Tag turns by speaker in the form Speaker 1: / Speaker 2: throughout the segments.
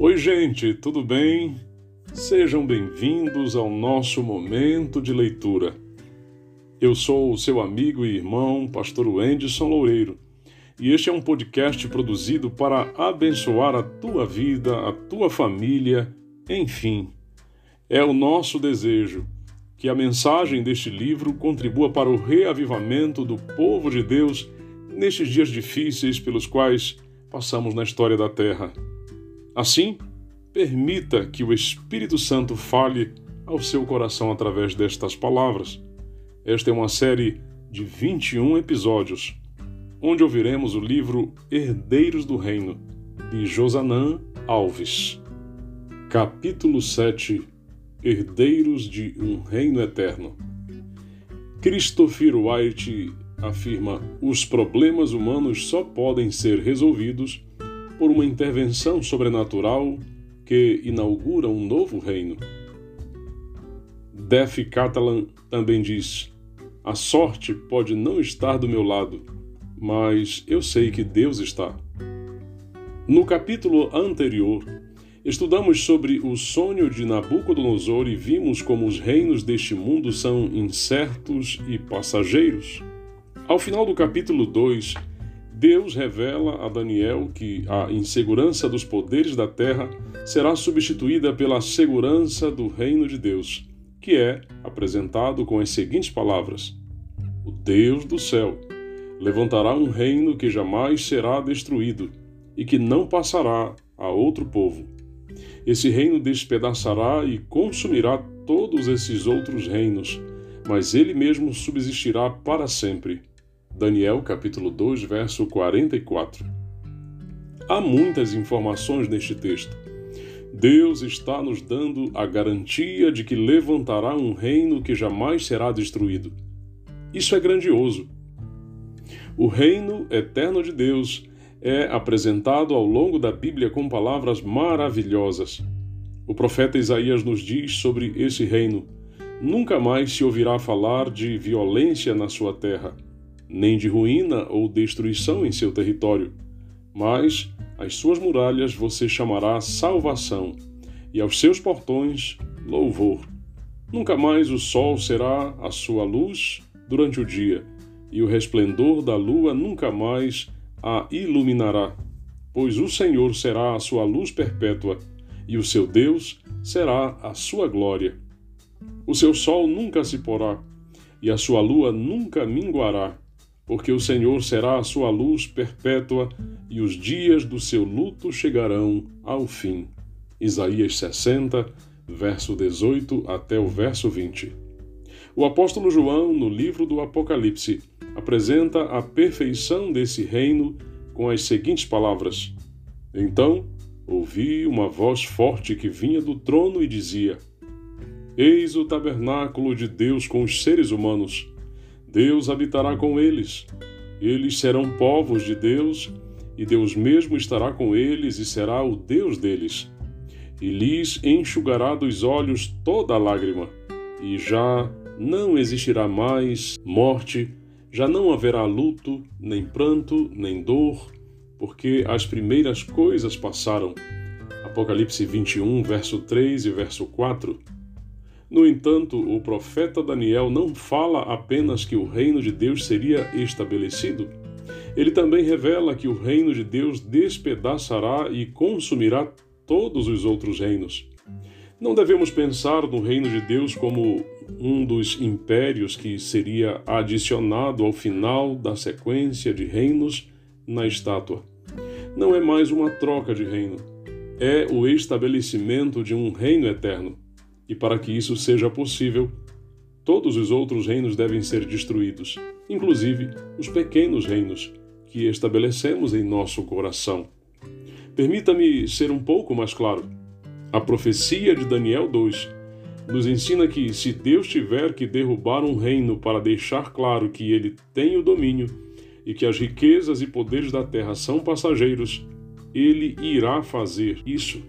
Speaker 1: Oi, gente, tudo bem? Sejam bem-vindos ao nosso momento de leitura. Eu sou o seu amigo e irmão, pastor Wenderson Loureiro, e este é um podcast produzido para abençoar a tua vida, a tua família, enfim. É o nosso desejo que a mensagem deste livro contribua para o reavivamento do povo de Deus nestes dias difíceis pelos quais passamos na história da Terra. Assim, permita que o Espírito Santo fale ao seu coração através destas palavras. Esta é uma série de 21 episódios, onde ouviremos o livro Herdeiros do Reino, de Josanã Alves. Capítulo 7 Herdeiros de um Reino Eterno. Christopher White afirma: os problemas humanos só podem ser resolvidos por uma intervenção sobrenatural que inaugura um novo reino. Def Catalan também diz: A sorte pode não estar do meu lado, mas eu sei que Deus está. No capítulo anterior, estudamos sobre o sonho de Nabucodonosor e vimos como os reinos deste mundo são incertos e passageiros. Ao final do capítulo 2, Deus revela a Daniel que a insegurança dos poderes da terra será substituída pela segurança do reino de Deus, que é apresentado com as seguintes palavras: O Deus do céu levantará um reino que jamais será destruído e que não passará a outro povo. Esse reino despedaçará e consumirá todos esses outros reinos, mas ele mesmo subsistirá para sempre. Daniel capítulo 2, verso 44. Há muitas informações neste texto. Deus está nos dando a garantia de que levantará um reino que jamais será destruído. Isso é grandioso. O reino eterno de Deus é apresentado ao longo da Bíblia com palavras maravilhosas. O profeta Isaías nos diz sobre esse reino: nunca mais se ouvirá falar de violência na sua terra nem de ruína ou destruição em seu território, mas as suas muralhas você chamará salvação, e aos seus portões louvor. Nunca mais o sol será a sua luz durante o dia, e o resplendor da lua nunca mais a iluminará, pois o Senhor será a sua luz perpétua, e o seu Deus será a sua glória. O seu sol nunca se porá, e a sua lua nunca minguará porque o Senhor será a sua luz perpétua e os dias do seu luto chegarão ao fim. Isaías 60, verso 18 até o verso 20. O apóstolo João, no livro do Apocalipse, apresenta a perfeição desse reino com as seguintes palavras: Então ouvi uma voz forte que vinha do trono e dizia: Eis o tabernáculo de Deus com os seres humanos Deus habitará com eles. Eles serão povos de Deus, e Deus mesmo estará com eles e será o Deus deles. E lhes enxugará dos olhos toda lágrima, e já não existirá mais morte, já não haverá luto, nem pranto, nem dor, porque as primeiras coisas passaram. Apocalipse 21, verso 3 e verso 4. No entanto, o profeta Daniel não fala apenas que o reino de Deus seria estabelecido, ele também revela que o reino de Deus despedaçará e consumirá todos os outros reinos. Não devemos pensar no reino de Deus como um dos impérios que seria adicionado ao final da sequência de reinos na estátua. Não é mais uma troca de reino, é o estabelecimento de um reino eterno. E para que isso seja possível, todos os outros reinos devem ser destruídos, inclusive os pequenos reinos que estabelecemos em nosso coração. Permita-me ser um pouco mais claro. A profecia de Daniel 2 nos ensina que, se Deus tiver que derrubar um reino para deixar claro que ele tem o domínio e que as riquezas e poderes da terra são passageiros, ele irá fazer isso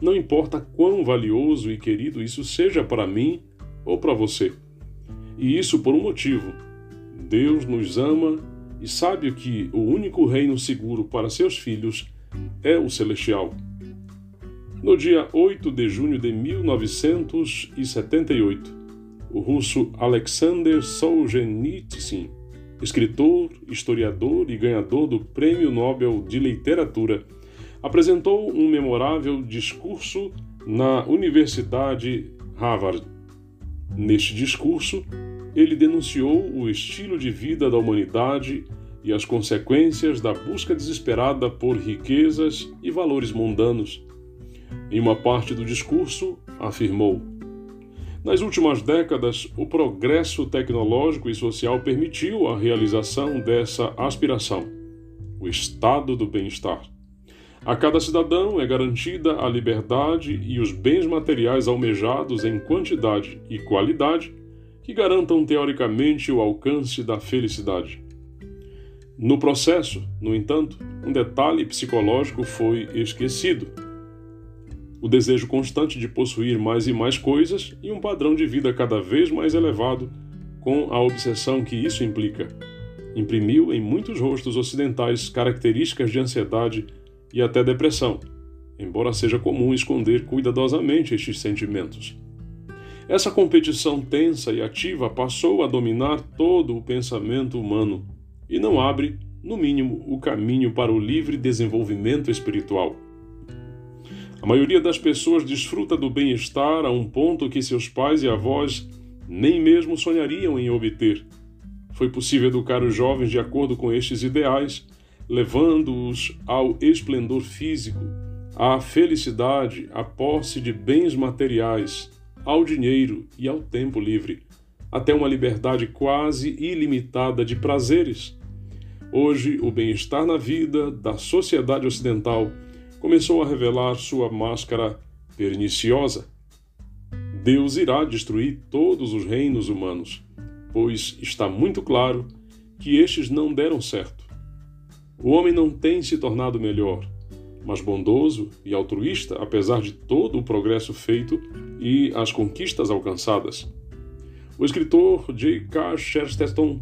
Speaker 1: não importa quão valioso e querido isso seja para mim ou para você. E isso por um motivo. Deus nos ama e sabe que o único reino seguro para seus filhos é o celestial. No dia 8 de junho de 1978, o russo Alexander Solzhenitsyn, escritor, historiador e ganhador do Prêmio Nobel de Literatura, apresentou um memorável discurso na Universidade Harvard. Neste discurso, ele denunciou o estilo de vida da humanidade e as consequências da busca desesperada por riquezas e valores mundanos. Em uma parte do discurso, afirmou: Nas últimas décadas, o progresso tecnológico e social permitiu a realização dessa aspiração, o estado do bem-estar. A cada cidadão é garantida a liberdade e os bens materiais almejados em quantidade e qualidade que garantam teoricamente o alcance da felicidade. No processo, no entanto, um detalhe psicológico foi esquecido: o desejo constante de possuir mais e mais coisas e um padrão de vida cada vez mais elevado, com a obsessão que isso implica. Imprimiu em muitos rostos ocidentais características de ansiedade e até depressão, embora seja comum esconder cuidadosamente estes sentimentos. Essa competição tensa e ativa passou a dominar todo o pensamento humano e não abre, no mínimo, o caminho para o livre desenvolvimento espiritual. A maioria das pessoas desfruta do bem-estar a um ponto que seus pais e avós nem mesmo sonhariam em obter. Foi possível educar os jovens de acordo com estes ideais levando-os ao esplendor físico, à felicidade, à posse de bens materiais, ao dinheiro e ao tempo livre, até uma liberdade quase ilimitada de prazeres. Hoje, o bem-estar na vida da sociedade ocidental começou a revelar sua máscara perniciosa. Deus irá destruir todos os reinos humanos, pois está muito claro que estes não deram certo. O homem não tem se tornado melhor, mas bondoso e altruísta, apesar de todo o progresso feito e as conquistas alcançadas. O escritor J. K. Chesterton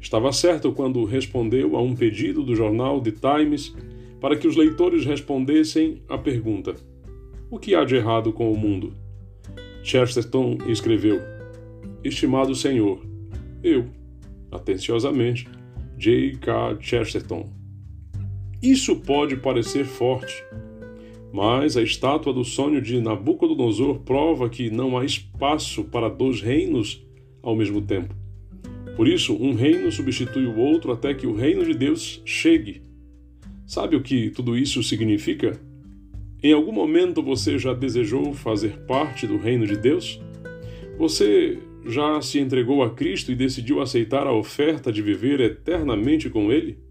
Speaker 1: estava certo quando respondeu a um pedido do jornal The Times para que os leitores respondessem à pergunta: O que há de errado com o mundo? Chesterton escreveu: Estimado Senhor, eu, atenciosamente, J. K. Chesterton isso pode parecer forte, mas a estátua do sonho de Nabucodonosor prova que não há espaço para dois reinos ao mesmo tempo. Por isso, um reino substitui o outro até que o reino de Deus chegue. Sabe o que tudo isso significa? Em algum momento você já desejou fazer parte do reino de Deus? Você já se entregou a Cristo e decidiu aceitar a oferta de viver eternamente com Ele?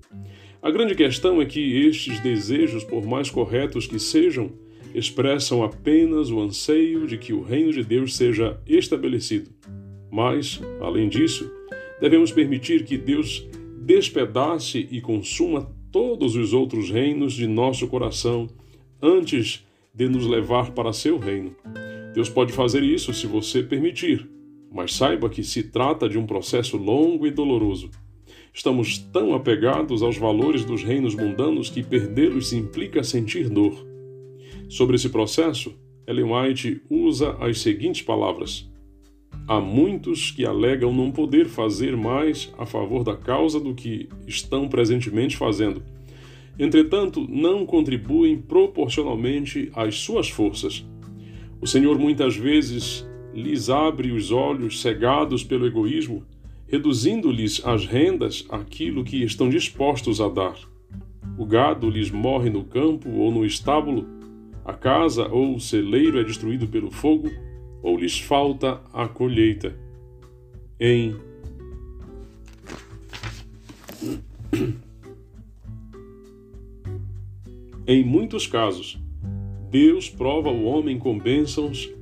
Speaker 1: A grande questão é que estes desejos, por mais corretos que sejam, expressam apenas o anseio de que o reino de Deus seja estabelecido. Mas, além disso, devemos permitir que Deus despedace e consuma todos os outros reinos de nosso coração antes de nos levar para seu reino. Deus pode fazer isso se você permitir, mas saiba que se trata de um processo longo e doloroso. Estamos tão apegados aos valores dos reinos mundanos que perdê-los implica sentir dor. Sobre esse processo, Ellen White usa as seguintes palavras: Há muitos que alegam não poder fazer mais a favor da causa do que estão presentemente fazendo. Entretanto, não contribuem proporcionalmente às suas forças. O Senhor muitas vezes lhes abre os olhos cegados pelo egoísmo reduzindo-lhes as rendas aquilo que estão dispostos a dar. O gado lhes morre no campo ou no estábulo, a casa ou o celeiro é destruído pelo fogo, ou lhes falta a colheita. Em Em muitos casos, Deus prova o homem com bênçãos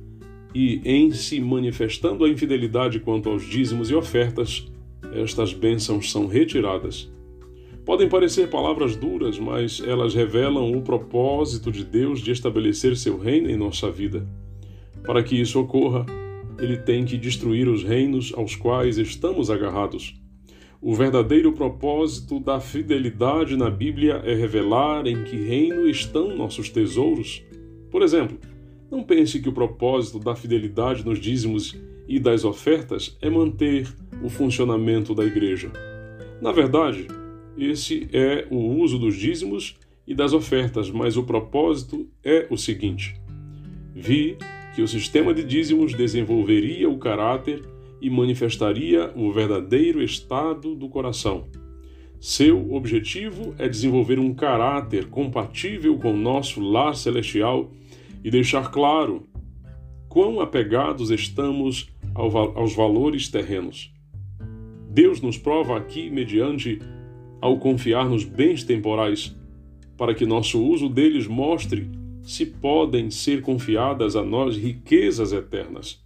Speaker 1: e em se manifestando a infidelidade quanto aos dízimos e ofertas, estas bênçãos são retiradas. Podem parecer palavras duras, mas elas revelam o propósito de Deus de estabelecer seu reino em nossa vida. Para que isso ocorra, ele tem que destruir os reinos aos quais estamos agarrados. O verdadeiro propósito da fidelidade na Bíblia é revelar em que reino estão nossos tesouros. Por exemplo, não pense que o propósito da fidelidade nos dízimos e das ofertas é manter o funcionamento da igreja. Na verdade, esse é o uso dos dízimos e das ofertas, mas o propósito é o seguinte: vi que o sistema de dízimos desenvolveria o caráter e manifestaria o verdadeiro estado do coração. Seu objetivo é desenvolver um caráter compatível com o nosso lar celestial e deixar claro quão apegados estamos aos valores terrenos. Deus nos prova aqui mediante ao confiar nos bens temporais, para que nosso uso deles mostre se podem ser confiadas a nós riquezas eternas.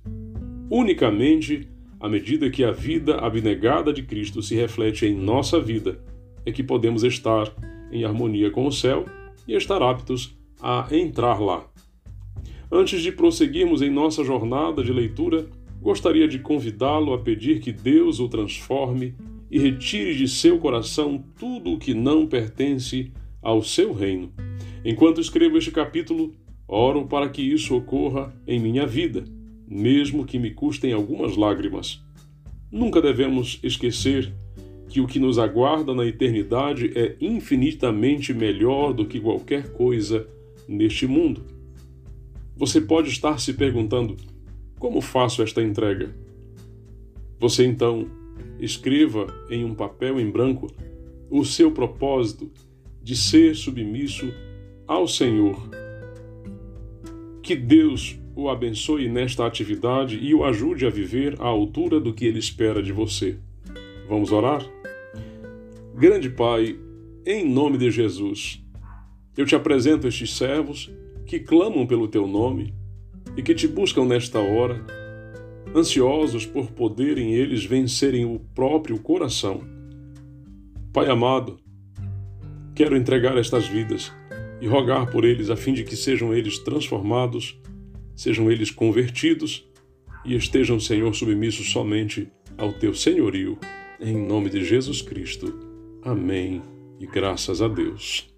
Speaker 1: Unicamente à medida que a vida abnegada de Cristo se reflete em nossa vida, é que podemos estar em harmonia com o céu e estar aptos a entrar lá. Antes de prosseguirmos em nossa jornada de leitura, gostaria de convidá-lo a pedir que Deus o transforme e retire de seu coração tudo o que não pertence ao seu reino. Enquanto escrevo este capítulo, oro para que isso ocorra em minha vida, mesmo que me custem algumas lágrimas. Nunca devemos esquecer que o que nos aguarda na eternidade é infinitamente melhor do que qualquer coisa neste mundo. Você pode estar se perguntando: como faço esta entrega? Você então escreva em um papel em branco o seu propósito de ser submisso ao Senhor. Que Deus o abençoe nesta atividade e o ajude a viver à altura do que ele espera de você. Vamos orar? Grande Pai, em nome de Jesus, eu te apresento estes servos que clamam pelo teu nome e que te buscam nesta hora ansiosos por poderem eles vencerem o próprio coração. Pai amado, quero entregar estas vidas e rogar por eles a fim de que sejam eles transformados, sejam eles convertidos e estejam, Senhor, submissos somente ao teu senhorio. Em nome de Jesus Cristo. Amém e graças a Deus.